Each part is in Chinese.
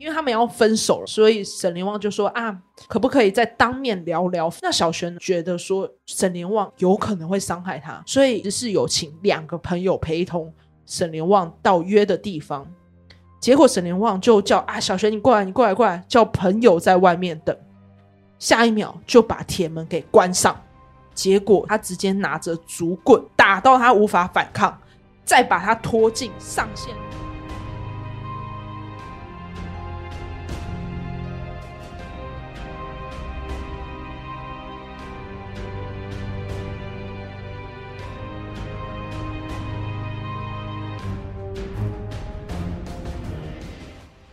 因为他们要分手了，所以沈连旺就说啊，可不可以再当面聊聊？那小璇觉得说沈连旺有可能会伤害他，所以就是有请两个朋友陪同沈连旺到约的地方。结果沈连旺就叫啊，小璇你过来，你过来，过来，叫朋友在外面等。下一秒就把铁门给关上，结果他直接拿着竹棍打到他无法反抗，再把他拖进上线。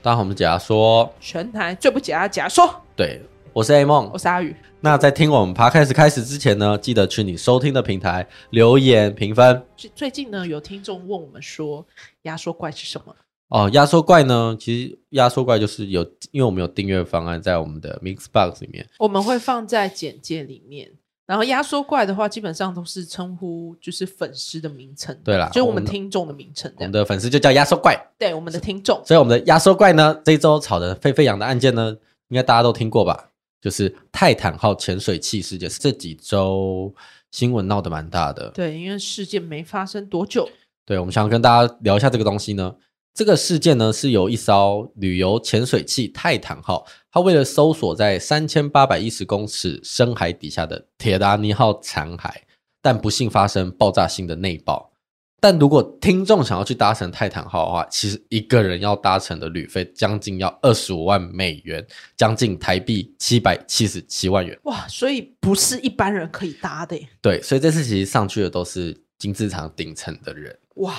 大家好，我们解压说，全台最不解压解压说，对，我是 A 梦，我是阿宇。那在听我们 Podcast 开始之前呢，记得去你收听的平台留言评分。最近呢，有听众问我们说，压缩怪是什么？哦，压缩怪呢，其实压缩怪就是有，因为我们有订阅方案在我们的 Mixbox 里面，我们会放在简介里面。然后压缩怪的话，基本上都是称呼就是粉丝的名称，对啦，就是我们听众的名称。我们的粉丝就叫压缩怪，对，我们的听众。所以我们的压缩怪呢，这一周吵得沸沸扬的案件呢，应该大家都听过吧？就是泰坦号潜水器事件，这几周新闻闹得蛮大的。对，因为事件没发生多久。对，我们想要跟大家聊一下这个东西呢。这个事件呢，是由一艘旅游潜水器泰坦号，它为了搜索在三千八百一十公尺深海底下的铁达尼号残骸，但不幸发生爆炸性的内爆。但如果听众想要去搭乘泰坦号的话，其实一个人要搭乘的旅费将近要二十五万美元，将近台币七百七十七万元。哇，所以不是一般人可以搭的。对，所以这次其实上去的都是金字塔顶层的人。哇。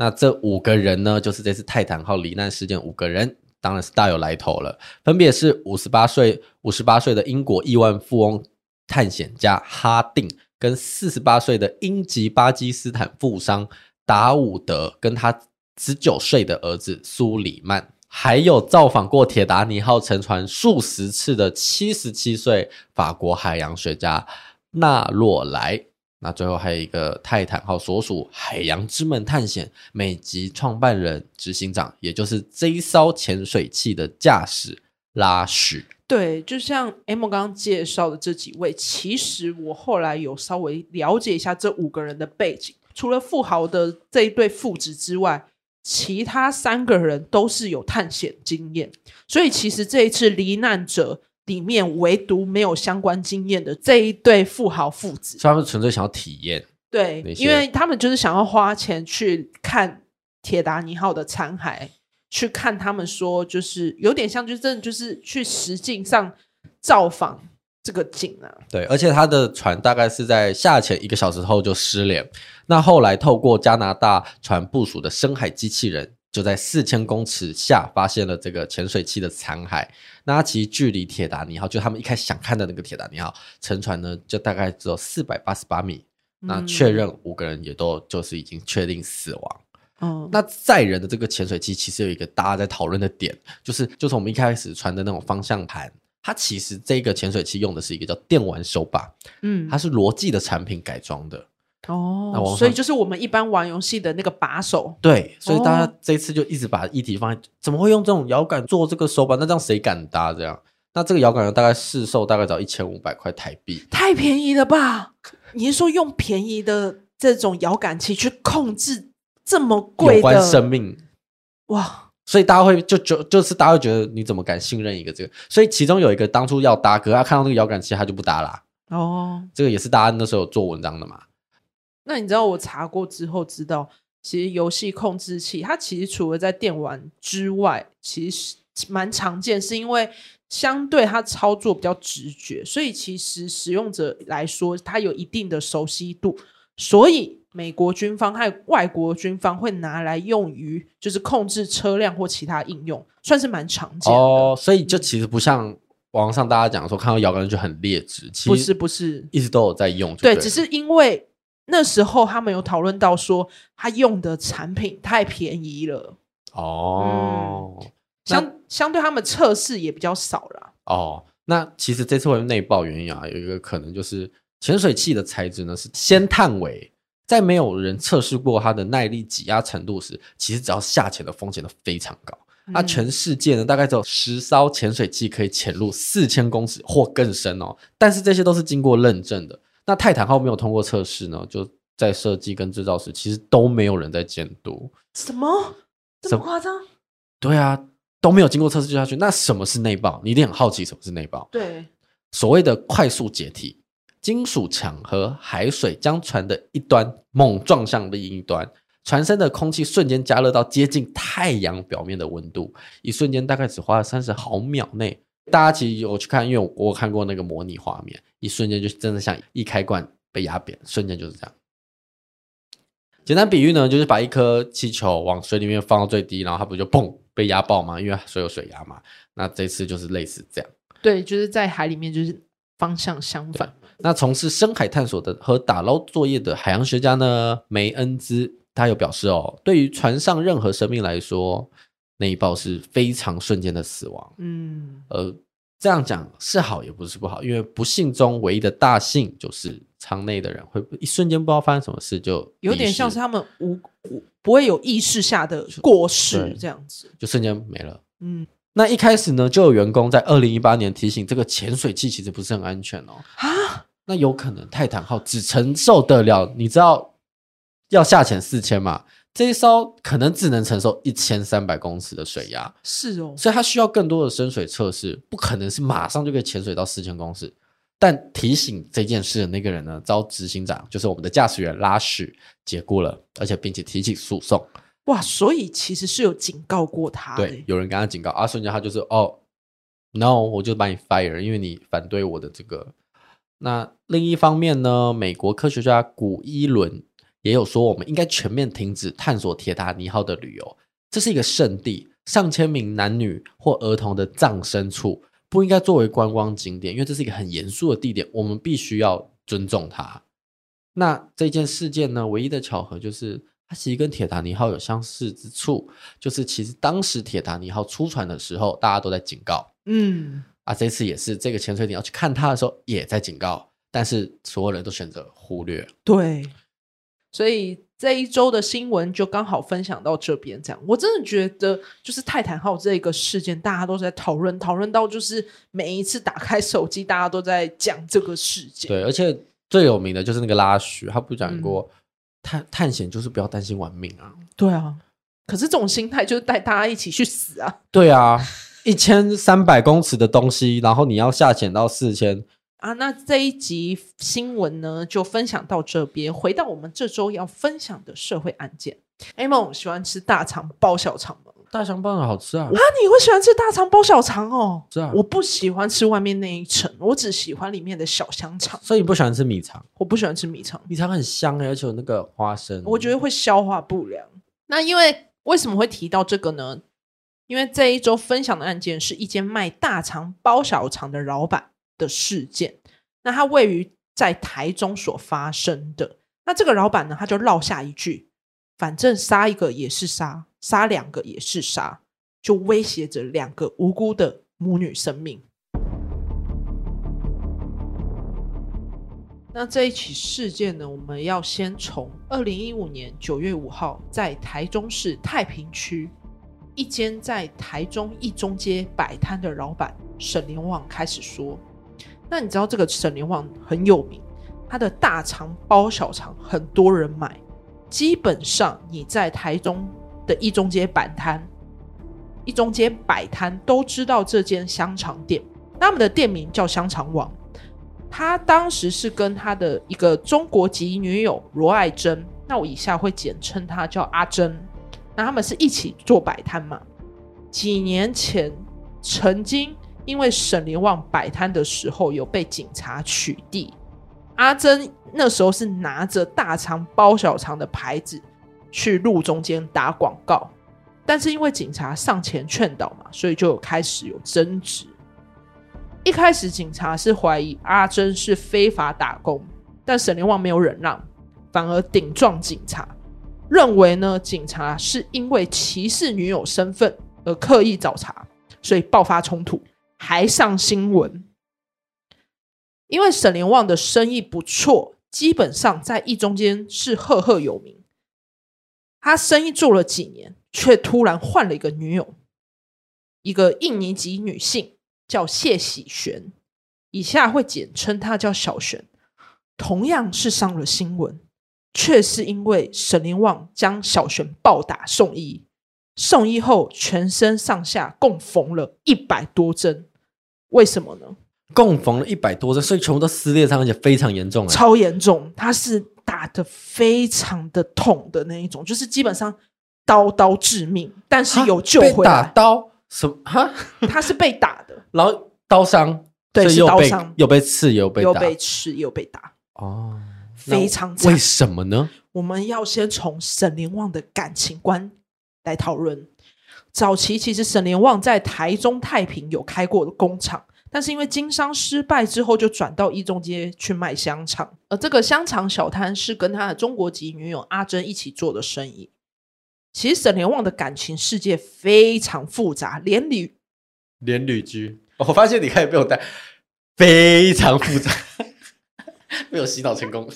那这五个人呢，就是这次泰坦号罹难事件五个人，当然是大有来头了。分别是五十八岁五十八岁的英国亿万富翁探险家哈定，跟四十八岁的英籍巴基斯坦富商达伍德，跟他十九岁的儿子苏里曼，还有造访过铁达尼号沉船数十次的七十七岁法国海洋学家纳洛莱。那最后还有一个泰坦号所属海洋之门探险美籍创办人、执行长，也就是这一艘潜水器的驾驶拉许。对，就像 M 刚刚介绍的这几位，其实我后来有稍微了解一下这五个人的背景。除了富豪的这一对父子之外，其他三个人都是有探险经验。所以其实这一次罹难者。里面唯独没有相关经验的这一对富豪父子，他们纯粹想要体验。对，因为他们就是想要花钱去看铁达尼号的残骸，去看他们说，就是有点像，就真的就是去实境上造访这个景啊。对，而且他的船大概是在下潜一个小时后就失联，那后来透过加拿大船部署的深海机器人。就在四千公尺下发现了这个潜水器的残骸，那它其实距离铁达尼号，就他们一开始想看的那个铁达尼号沉船呢，就大概只有四百八十八米。那确认五个人也都就是已经确定死亡。哦，那载人的这个潜水器其实有一个大家在讨论的点，就是就是我们一开始传的那种方向盘，它其实这个潜水器用的是一个叫电玩手把，嗯，它是罗技的产品改装的。哦，所以就是我们一般玩游戏的那个把手。对，所以大家这次就一直把议题放在怎么会用这种摇杆做这个手把？那这样谁敢搭？这样，那这个摇杆呢，大概市售大概只要一千五百块台币，太便宜了吧？你是说用便宜的这种摇杆器去控制这么贵的？有关生命哇！所以大家会就就就是大家会觉得你怎么敢信任一个这个？所以其中有一个当初要搭，可是他看到那个摇杆器，他就不搭啦。哦，这个也是大家那时候有做文章的嘛。那你知道我查过之后知道，其实游戏控制器它其实除了在电玩之外，其实蛮常见，是因为相对它操作比较直觉，所以其实使用者来说它有一定的熟悉度，所以美国军方和外国军方会拿来用于就是控制车辆或其他应用，算是蛮常见的。哦，所以就其实不像网上大家讲说看到摇杆就很劣质，其实不是不是，一直都有在用對，对，只是因为。那时候他们有讨论到说，他用的产品太便宜了哦，嗯、相相对他们测试也比较少了哦。那其实这次会内爆原因啊，有一个可能就是潜水器的材质呢是先碳尾，在没有人测试过它的耐力挤压程度时，其实只要下潜的风险都非常高。那、全世界呢，大概只有十艘潜水器可以潜入四千公尺或更深哦。但是这些都是经过认证的。那泰坦号没有通过测试呢，就在设计跟制造时，其实都没有人在监督。什么？这么夸张？对啊，都没有经过测试就下去。那什么是内爆？你一定很好奇什么是内爆。对，所谓的快速解体，金属墙和海水将船的一端猛撞向另一端。船身的空气瞬间加热到接近太阳表面的温度，一瞬间大概只花了三十毫秒内。大家其实有去看，因为我看过那个模拟画面，一瞬间就真的像一开罐被压扁，瞬间就是这样。简单比喻呢，就是把一颗气球往水里面放到最低，然后它不就砰被压爆吗？因为水有水压嘛。那这次就是类似这样。对，就是在海里面，就是方向相反。那从事深海探索的和打捞作业的海洋学家呢，梅恩兹。他有表示哦，对于船上任何生命来说，内爆是非常瞬间的死亡。嗯，呃，这样讲是好也不是不好，因为不幸中唯一的大幸就是舱内的人会一瞬间不知道发生什么事，就有点像是他们无无不会有意识下的过世这样子，就瞬间没了。嗯，那一开始呢，就有员工在二零一八年提醒这个潜水器其实不是很安全哦。啊，那有可能泰坦号只承受得了，你知道？要下潜四千嘛，这一艘可能只能承受一千三百公尺的水压，是哦，所以它需要更多的深水测试，不可能是马上就可以潜水到四千公尺。但提醒这件事的那个人呢，遭执行长就是我们的驾驶员拉许解雇了，而且并且提起诉讼。哇，所以其实是有警告过他，对，有人跟他警告啊，瞬间他就是哦，no，我就把你 fire，因为你反对我的这个。那另一方面呢，美国科学家古伊伦。也有说，我们应该全面停止探索铁达尼号的旅游。这是一个圣地，上千名男女或儿童的葬身处，不应该作为观光景点，因为这是一个很严肃的地点，我们必须要尊重它。那这件事件呢，唯一的巧合就是，它其实跟铁达尼号有相似之处，就是其实当时铁达尼号出船的时候，大家都在警告，嗯，啊，这次也是这个潜水艇要去看它的时候，也在警告，但是所有人都选择忽略，对。所以这一周的新闻就刚好分享到这边，这样我真的觉得，就是泰坦号这个事件，大家都在讨论，讨论到就是每一次打开手机，大家都在讲这个事件。对，而且最有名的就是那个拉许，他不讲过、嗯、探探险就是不要担心玩命啊。对啊，可是这种心态就是带大家一起去死啊。对啊，一千三百公尺的东西，然后你要下潜到四千。啊，那这一集新闻呢，就分享到这边。回到我们这周要分享的社会案件，A 梦喜欢吃大肠包小肠吗？大肠包的好吃啊！啊，你会喜欢吃大肠包小肠哦？是啊，我不喜欢吃外面那一层，我只喜欢里面的小香肠。所以你不喜欢吃米肠？我不喜欢吃米肠，米肠很香哎，而且有那个花生，我觉得会消化不良。那因为为什么会提到这个呢？因为这一周分享的案件是一间卖大肠包小肠的老板的事件，那他位于在台中所发生的。那这个老板呢，他就落下一句：“反正杀一个也是杀，杀两个也是杀”，就威胁着两个无辜的母女生命。那这一起事件呢，我们要先从二零一五年九月五号在台中市太平区一间在台中一中街摆摊的老板沈连旺开始说。那你知道这个沈连旺很有名，他的大肠包小肠很多人买，基本上你在台中的一中街摆摊、一中街摆摊都知道这间香肠店，他们的店名叫香肠王。他当时是跟他的一个中国籍女友罗爱珍，那我以下会简称她叫阿珍。那他们是一起做摆摊嘛？几年前曾经。因为沈连旺摆摊的时候有被警察取缔，阿珍那时候是拿着大肠包小肠的牌子去路中间打广告，但是因为警察上前劝导嘛，所以就有开始有争执。一开始警察是怀疑阿珍是非法打工，但沈连旺没有忍让，反而顶撞警察，认为呢警察是因为歧视女友身份而刻意找茬，所以爆发冲突。还上新闻，因为沈连旺的生意不错，基本上在一中间是赫赫有名。他生意做了几年，却突然换了一个女友。一个印尼籍女性叫谢喜璇，以下会简称她叫小璇，同样是上了新闻，却是因为沈廉旺将小璇暴打送医，送医后全身上下共缝了一百多针，为什么呢？共缝了一百多针，所以全部都撕裂伤，而且非常严重，超严重，他是打得非常的痛的那一种，就是基本上刀刀致命，但是有救回来。打刀什么？哈，他是被打的，然后刀伤，对，是刀伤，有被刺，有被有被刺，有被打。哦，非常为什么呢？我们要先从沈廉旺的感情观来讨论。早期其实沈连旺在台中太平有开过的工厂。但是因为经商失败之后，就转到一中街去卖香肠。而这个香肠小摊是跟他的中国籍女友阿珍一起做的生意。其实沈连旺的感情世界非常复杂，连旅连旅居，我发现你可以被我带，非常复杂，没有洗脑成功。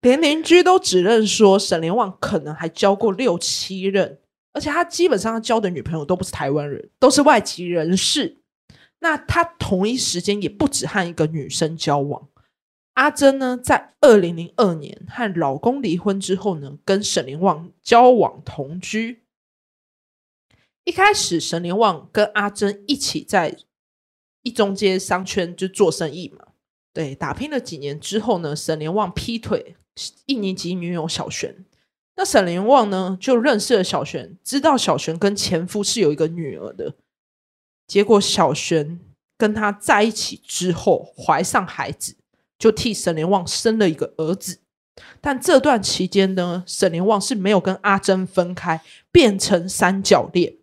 连邻居都指认说沈连旺可能还交过六七任，而且他基本上交的女朋友都不是台湾人，都是外籍人士。那他同一时间也不止和一个女生交往。阿珍呢，在二零零二年和老公离婚之后呢，跟沈廉旺交往同居。一开始，沈廉旺跟阿珍一起在一中街商圈就做生意嘛。对，打拼了几年之后呢，沈廉旺劈腿一年级女友小璇。那沈廉旺呢，就认识了小璇，知道小璇跟前夫是有一个女儿的。结果小璇跟他在一起之后怀上孩子，就替沈廉旺生了一个儿子。但这段期间呢，沈廉旺是没有跟阿珍分开，变成三角恋。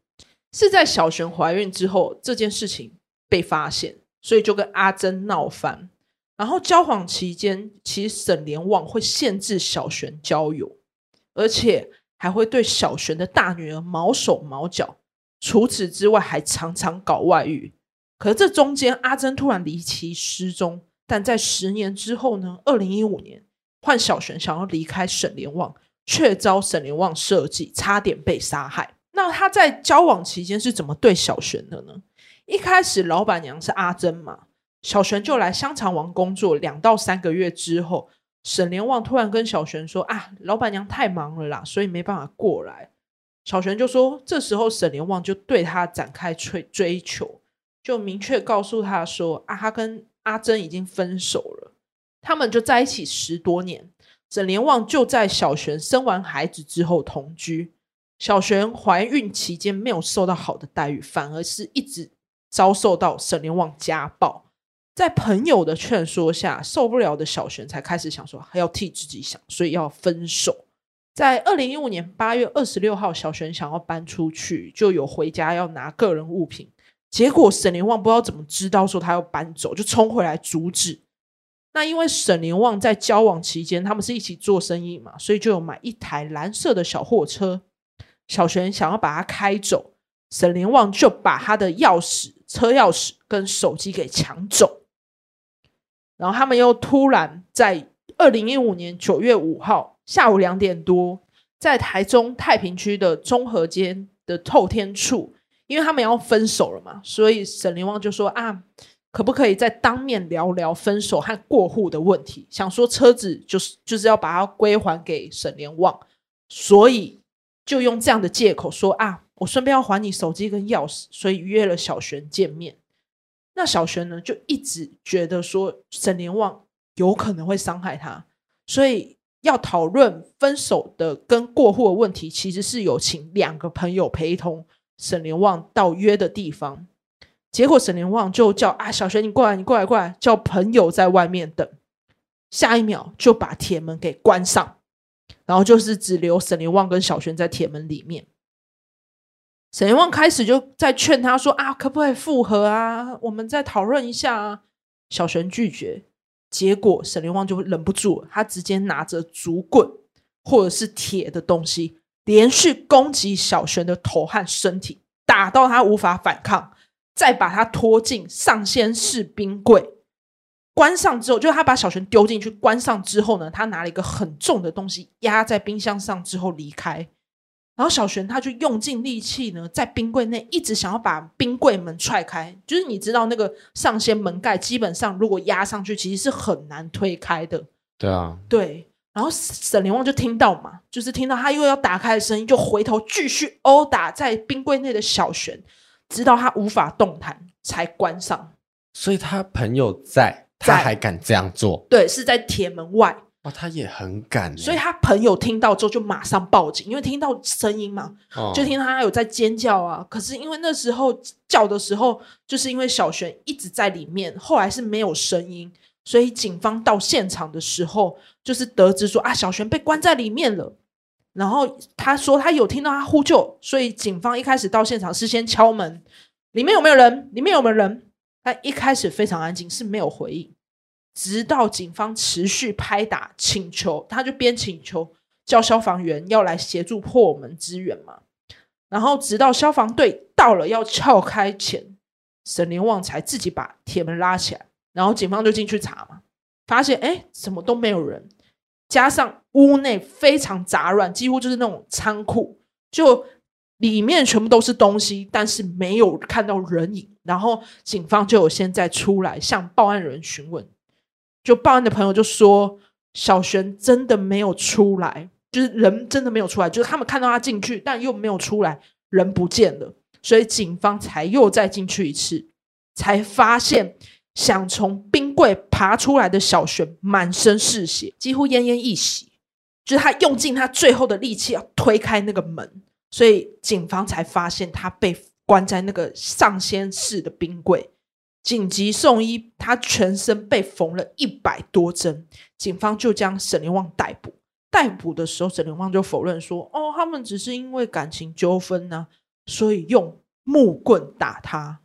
是在小璇怀孕之后，这件事情被发现，所以就跟阿珍闹翻。然后交往期间，其实沈廉旺会限制小璇交友，而且还会对小璇的大女儿毛手毛脚。除此之外，还常常搞外遇。可是这中间，阿珍突然离奇失踪。但在十年之后呢？二零一五年，换小璇想要离开沈廉旺，却遭沈廉旺设计，差点被杀害。那他在交往期间是怎么对小璇的呢？一开始，老板娘是阿珍嘛，小璇就来香肠王工作。两到三个月之后，沈连旺突然跟小璇说：“啊，老板娘太忙了啦，所以没办法过来。”小璇就说：“这时候沈连旺就对他展开追追求，就明确告诉他说：‘啊，他跟阿珍已经分手了，他们就在一起十多年。’沈连旺就在小璇生完孩子之后同居。小璇怀孕期间没有受到好的待遇，反而是一直遭受到沈连旺家暴。在朋友的劝说下，受不了的小璇才开始想说还要替自己想，所以要分手。”在二零一五年八月二十六号，小璇想要搬出去，就有回家要拿个人物品，结果沈廉旺不知道怎么知道说他要搬走，就冲回来阻止。那因为沈廉旺在交往期间，他们是一起做生意嘛，所以就有买一台蓝色的小货车。小璇想要把它开走，沈廉旺就把他的钥匙、车钥匙跟手机给抢走。然后他们又突然在二零一五年九月五号。下午两点多，在台中太平区的中和街的透天处，因为他们要分手了嘛，所以沈廉旺就说啊，可不可以再当面聊聊分手和过户的问题？想说车子就是就是要把它归还给沈廉旺，所以就用这样的借口说啊，我顺便要还你手机跟钥匙，所以约了小璇见面。那小璇呢，就一直觉得说沈廉旺有可能会伤害他，所以。要讨论分手的跟过户的问题，其实是有请两个朋友陪同沈廉旺到约的地方。结果沈廉旺就叫啊，小璇你过来，你过来，过来，叫朋友在外面等。下一秒就把铁门给关上，然后就是只留沈廉旺跟小璇在铁门里面。沈旺开始就在劝他说啊，可不可以复合啊？我们再讨论一下啊。小璇拒绝。结果沈廉旺就忍不住，他直接拿着竹棍或者是铁的东西，连续攻击小璇的头和身体，打到他无法反抗，再把他拖进上仙式冰柜，关上之后，就他把小璇丢进去，关上之后呢，他拿了一个很重的东西压在冰箱上之后离开。然后小璇他就用尽力气呢，在冰柜内一直想要把冰柜门踹开。就是你知道那个上掀门盖，基本上如果压上去，其实是很难推开的。对啊，对。然后沈连旺就听到嘛，就是听到他又要打开的声音，就回头继续殴打在冰柜内的小璇，直到他无法动弹才关上。所以他朋友在，他还敢这样做？对，是在铁门外。哇，他也很敢。所以他朋友听到之后就马上报警，因为听到声音嘛，哦、就听他有在尖叫啊。可是因为那时候叫的时候，就是因为小璇一直在里面，后来是没有声音。所以警方到现场的时候，就是得知说啊，小璇被关在里面了。然后他说他有听到他呼救，所以警方一开始到现场是先敲门，里面有没有人？里面有没有人？但一开始非常安静，是没有回应。直到警方持续拍打请求，他就边请求叫消防员要来协助破门支援嘛。然后直到消防队到了要撬开前，沈连旺才自己把铁门拉起来。然后警方就进去查嘛，发现哎，什么都没有人，加上屋内非常杂乱，几乎就是那种仓库，就里面全部都是东西，但是没有看到人影。然后警方就有现在出来向报案人询问，就报案的朋友就说，小璇真的没有出来，就是人真的没有出来，就是他们看到他进去，但又没有出来，人不见了，所以警方才又再进去一次，才发现。想从冰柜爬出来的小璇满身是血，几乎奄奄一息。就是他用尽他最后的力气要推开那个门，所以警方才发现他被关在那个上仙式的冰柜，紧急送医。他全身被缝了一百多针，警方就将沈连旺逮捕。逮捕的时候，沈连旺就否认说：“哦，他们只是因为感情纠纷呢，所以用木棍打他。”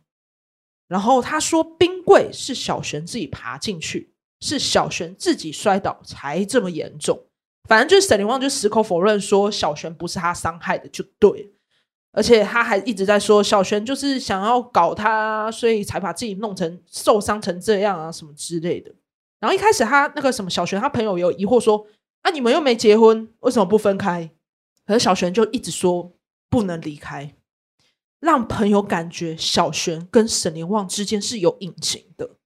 然后他说：“冰柜是小璇自己爬进去，是小璇自己摔倒才这么严重。反正就是沈连旺就矢口否认说小璇不是他伤害的，就对。而且他还一直在说小璇就是想要搞他，所以才把自己弄成受伤成这样啊什么之类的。然后一开始他那个什么小璇，他朋友有疑惑说：啊，你们又没结婚，为什么不分开？可是小璇就一直说不能离开。”让朋友感觉小璇跟沈连旺之间是有隐情的，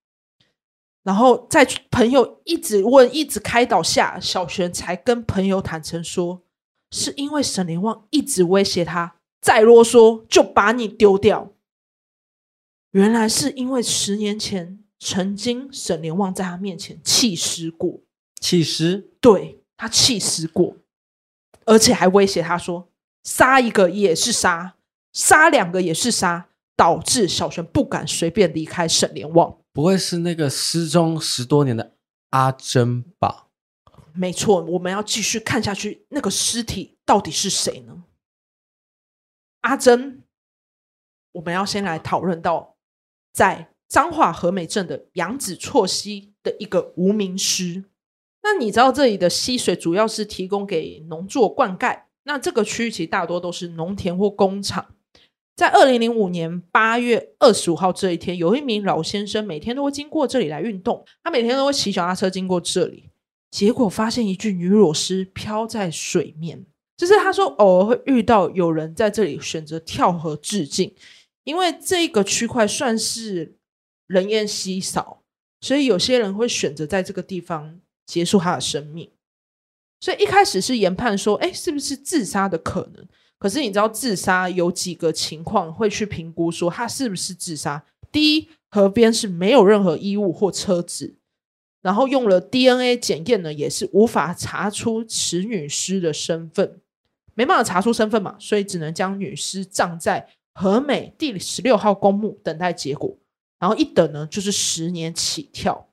然后在朋友一直问、一直开导下，小璇才跟朋友坦诚说，是因为沈连旺一直威胁他，再啰嗦就把你丢掉。原来是因为十年前曾经沈连旺在他面前弃尸过，弃尸？对，他弃尸过，而且还威胁他说，杀一个也是杀。杀两个也是杀，导致小璇不敢随便离开沈连旺。不会是那个失踪十多年的阿珍吧？没错，我们要继续看下去，那个尸体到底是谁呢？阿珍，我们要先来讨论到在彰化和美镇的杨子错溪的一个无名尸。那你知道这里的溪水主要是提供给农作灌溉，那这个区域其实大多都是农田或工厂。在二零零五年八月二十五号这一天，有一名老先生每天都会经过这里来运动。他每天都会骑脚踏车经过这里，结果发现一具女裸尸漂在水面。就是他说，偶尔会遇到有人在这里选择跳河自尽，因为这个区块算是人烟稀少，所以有些人会选择在这个地方结束他的生命。所以一开始是研判说，哎，是不是自杀的可能？可是你知道自杀有几个情况会去评估说他是不是自杀？第一，河边是没有任何衣物或车子，然后用了 DNA 检验呢，也是无法查出此女尸的身份，没办法查出身份嘛，所以只能将女尸葬在和美第十六号公墓等待结果。然后一等呢就是十年起跳。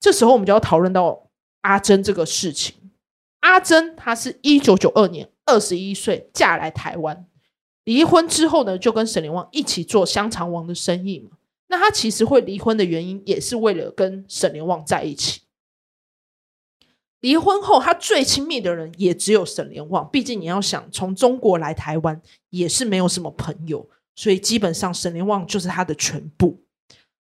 这时候我们就要讨论到阿珍这个事情。阿珍她是一九九二年。二十一岁嫁来台湾，离婚之后呢，就跟沈连旺一起做香肠王的生意嘛。那她其实会离婚的原因，也是为了跟沈连旺在一起。离婚后，他最亲密的人也只有沈连旺。毕竟你要想从中国来台湾，也是没有什么朋友，所以基本上沈连旺就是他的全部。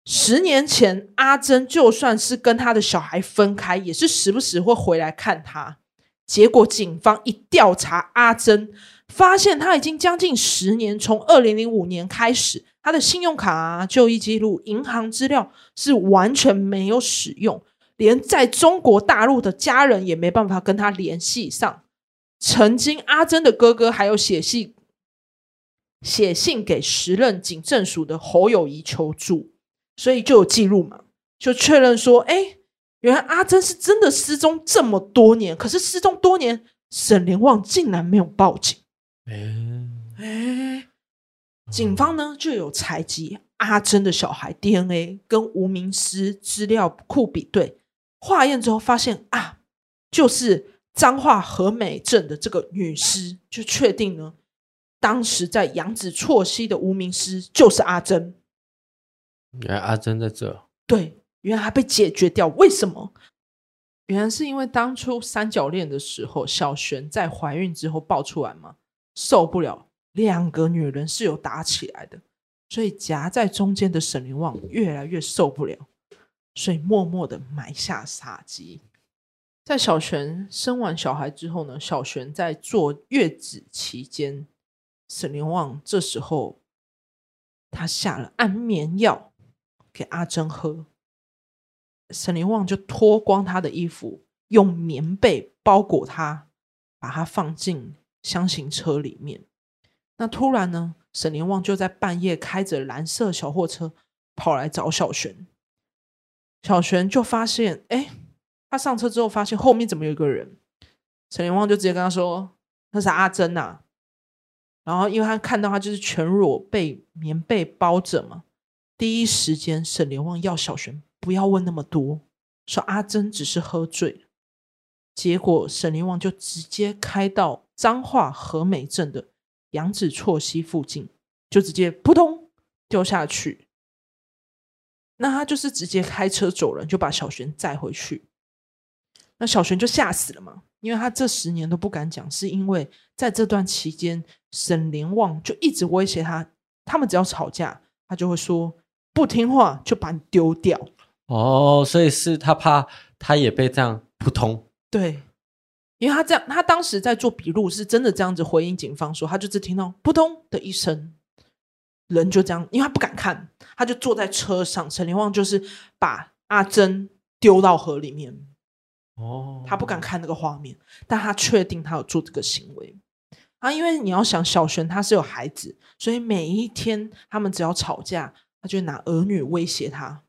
十年前，阿珍就算是跟他的小孩分开，也是时不时会回来看他。结果警方一调查阿珍，发现他已经将近十年，从二零零五年开始，他的信用卡啊、就医记录、银行资料是完全没有使用，连在中国大陆的家人也没办法跟他联系上。曾经阿珍的哥哥还有写信写信给时任警政署的侯友谊求助，所以就有记录嘛，就确认说，哎。原来阿珍是真的失踪这么多年，可是失踪多年，沈连旺竟然没有报警。哎哎，警方呢就有采集阿珍的小孩 DNA 跟无名尸资料库比对，化验之后发现啊，就是彰化和美镇的这个女尸，就确定呢，当时在杨子错溪的无名尸就是阿珍。原来阿珍在这。对。原来还被解决掉，为什么？原来是因为当初三角恋的时候，小璇在怀孕之后爆出来嘛，受不了，两个女人是有打起来的，所以夹在中间的沈凌旺越来越受不了，所以默默的埋下杀机。在小璇生完小孩之后呢，小璇在坐月子期间，沈凌旺这时候他下了安眠药给阿珍喝。沈连旺就脱光他的衣服，用棉被包裹他，把他放进厢型车里面。那突然呢，沈连旺就在半夜开着蓝色小货车跑来找小璇。小璇就发现，哎，他上车之后发现后面怎么有一个人？沈连旺就直接跟他说：“那是阿珍呐。”然后因为他看到他就是全裸被棉被包着嘛，第一时间沈连旺要小璇。不要问那么多，说阿珍只是喝醉。结果沈凌旺就直接开到彰化和美镇的杨子错溪附近，就直接扑通掉下去。那他就是直接开车走人，就把小璇载回去。那小璇就吓死了嘛，因为他这十年都不敢讲，是因为在这段期间，沈连旺就一直威胁他，他们只要吵架，他就会说不听话就把你丢掉。哦，所以是他怕他也被这样扑通。对，因为他这样，他当时在做笔录，是真的这样子回应警方说，他就只听到扑通的一声，人就这样，因为他不敢看，他就坐在车上。陈连旺就是把阿珍丢到河里面。哦，他不敢看那个画面，但他确定他有做这个行为啊，因为你要想小璇他是有孩子，所以每一天他们只要吵架，他就拿儿女威胁他。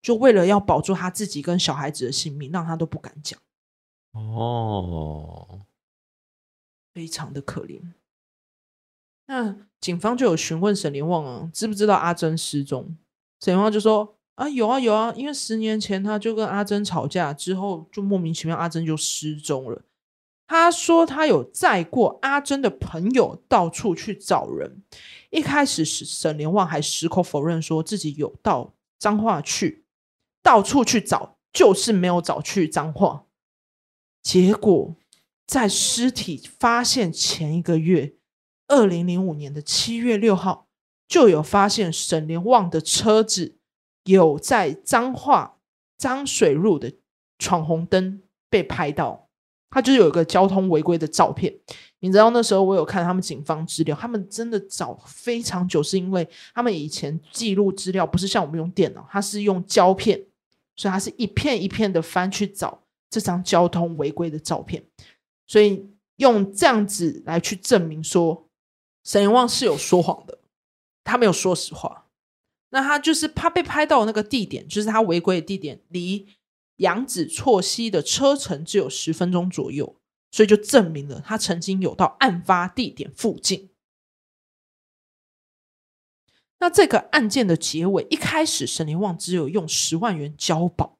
就为了要保住他自己跟小孩子的性命，让他都不敢讲。哦，非常的可怜。那警方就有询问沈连旺啊，知不知道阿珍失踪？沈连旺就说啊，有啊有啊，因为十年前他就跟阿珍吵架之后，就莫名其妙阿珍就失踪了。他说他有载过阿珍的朋友到处去找人。一开始是沈连旺还矢口否认说自己有到彰化去。到处去找，就是没有找去彰化。结果在尸体发现前一个月，二零零五年的七月六号，就有发现沈连旺的车子有在彰化彰水路的闯红灯被拍到，他就有一个交通违规的照片。你知道那时候我有看他们警方资料，他们真的找非常久，是因为他们以前记录资料不是像我们用电脑，他是用胶片。所以他是一片一片的翻去找这张交通违规的照片，所以用这样子来去证明说沈凌旺是有说谎的，他没有说实话。那他就是他被拍到那个地点，就是他违规的地点，离杨子错溪的车程只有十分钟左右，所以就证明了他曾经有到案发地点附近。那这个案件的结尾，一开始沈凌旺只有用十万元交保，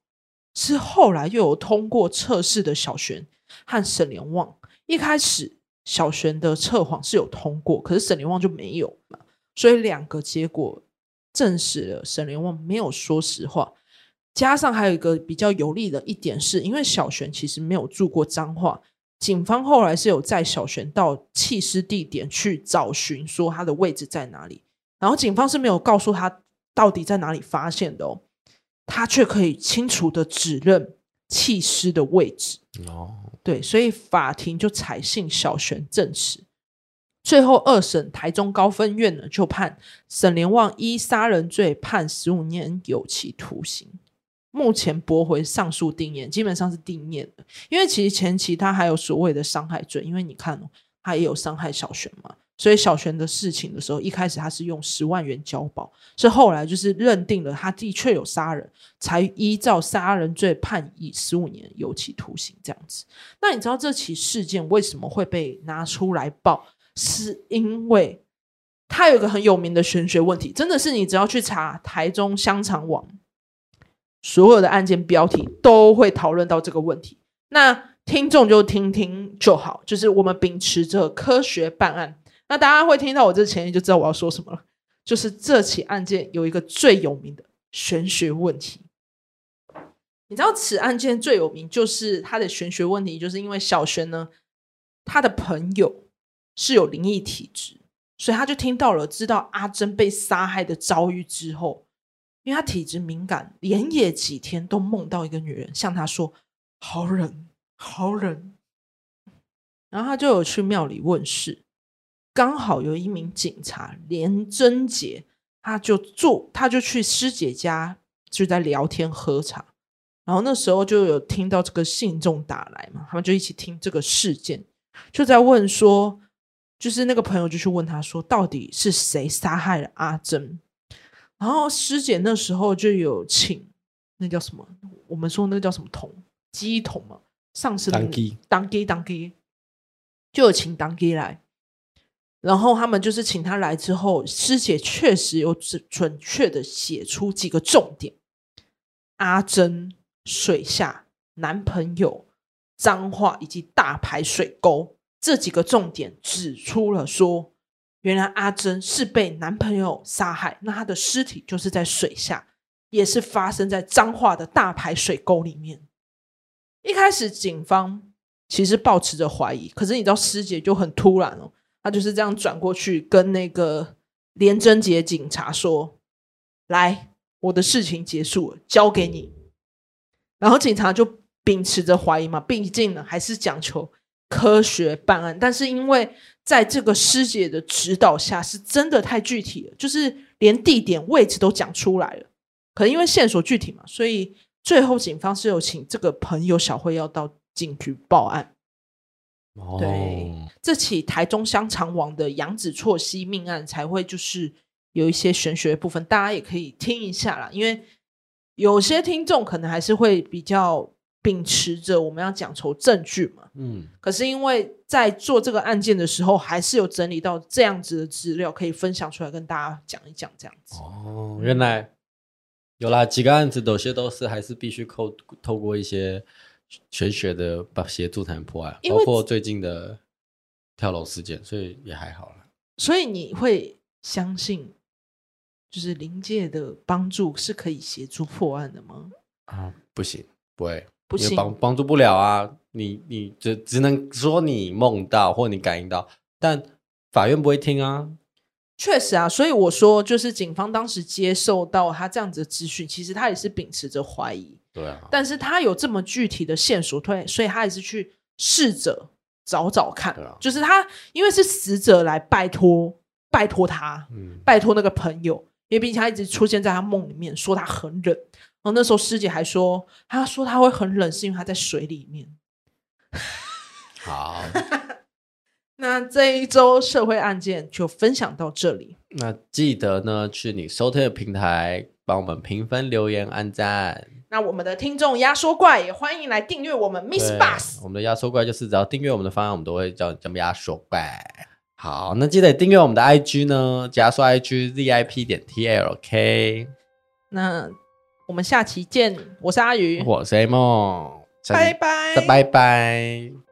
是后来又有通过测试的小璇和沈凌旺。一开始小璇的测谎是有通过，可是沈凌旺就没有嘛，所以两个结果证实了沈凌旺没有说实话。加上还有一个比较有利的一点是，因为小璇其实没有住过彰化，警方后来是有在小璇到弃尸地点去找寻，说他的位置在哪里。然后警方是没有告诉他到底在哪里发现的哦，他却可以清楚的指认弃尸的位置。哦，对，所以法庭就采信小璇证实。最后二审台中高分院呢，就判沈连旺依杀人罪判十五年有期徒刑。目前驳回上诉定谳，基本上是定谳的。因为其实前期他还有所谓的伤害罪，因为你看哦，他也有伤害小璇嘛，所以小璇的事情的时候，一开始他是用十万元交保，是后来就是认定了他的确有杀人，才依照杀人罪判以十五年有期徒刑这样子。那你知道这起事件为什么会被拿出来报？是因为他有个很有名的玄学问题，真的是你只要去查台中香肠网，所有的案件标题都会讨论到这个问题。那听众就听听就好，就是我们秉持着科学办案。那大家会听到我这前言就知道我要说什么了，就是这起案件有一个最有名的玄学问题。你知道此案件最有名就是他的玄学问题，就是因为小璇呢，他的朋友。是有灵异体质，所以他就听到了，知道阿珍被杀害的遭遇之后，因为他体质敏感，连夜几天都梦到一个女人向他说：“好冷，好冷。”然后他就有去庙里问事，刚好有一名警察连贞姐，他就住，他就去师姐家，就在聊天喝茶，然后那时候就有听到这个信众打来嘛，他们就一起听这个事件，就在问说。就是那个朋友就去问他说，到底是谁杀害了阿珍？然后师姐那时候就有请那叫什么？我们说那个叫什么童？乩童嘛，上次当乩当乩当乩，就有请当乩来。然后他们就是请他来之后，师姐确实有准准确的写出几个重点：阿珍水下男朋友脏话以及大排水沟。这几个重点指出了说，原来阿珍是被男朋友杀害，那她的尸体就是在水下，也是发生在彰化的大排水沟里面。一开始警方其实抱持着怀疑，可是你知道师姐就很突然哦，他就是这样转过去跟那个廉贞杰警察说：“来，我的事情结束了，交给你。”然后警察就秉持着怀疑嘛，毕竟呢还是讲求。科学办案，但是因为在这个师姐的指导下，是真的太具体了，就是连地点位置都讲出来了。可能因为线索具体嘛，所以最后警方是有请这个朋友小慧要到警局报案。哦，对，这起台中香肠网的杨子错西命案才会就是有一些玄学的部分，大家也可以听一下啦。因为有些听众可能还是会比较。秉持着我们要讲求证据嘛，嗯，可是因为在做这个案件的时候，还是有整理到这样子的资料，可以分享出来跟大家讲一讲这样子。哦，原来有啦，几个案子有些都是还是必须透透过一些玄学的把协助才能破案，包括最近的跳楼事件，所以也还好了。所以你会相信，就是灵界的帮助是可以协助破案的吗？啊，不行，不会。也帮帮助不了啊！你你只只能说你梦到或你感应到，但法院不会听啊。确实啊，所以我说，就是警方当时接受到他这样子的资讯，其实他也是秉持着怀疑。对啊，但是他有这么具体的线索，推，所以他也是去试着找找看。啊、就是他因为是死者来拜托拜托他，嗯，拜托那个朋友，因为毕竟他一直出现在他梦里面，说他很冷。然后那时候师姐还说，她说她会很冷，是因为她在水里面。好，那这一周社会案件就分享到这里。那记得呢，去你收听的平台帮我们评分、留言、按赞。那我们的听众压缩怪也欢迎来订阅我们 Miss Bus。我们的压缩怪就是只要订阅我们的方案，我们都会叫你叫压缩怪。好，那记得订阅我们的 IG 呢，加说 IG ZIP 点 TLK。那。我们下期见，我是阿鱼，我是 A 梦，拜拜，拜拜。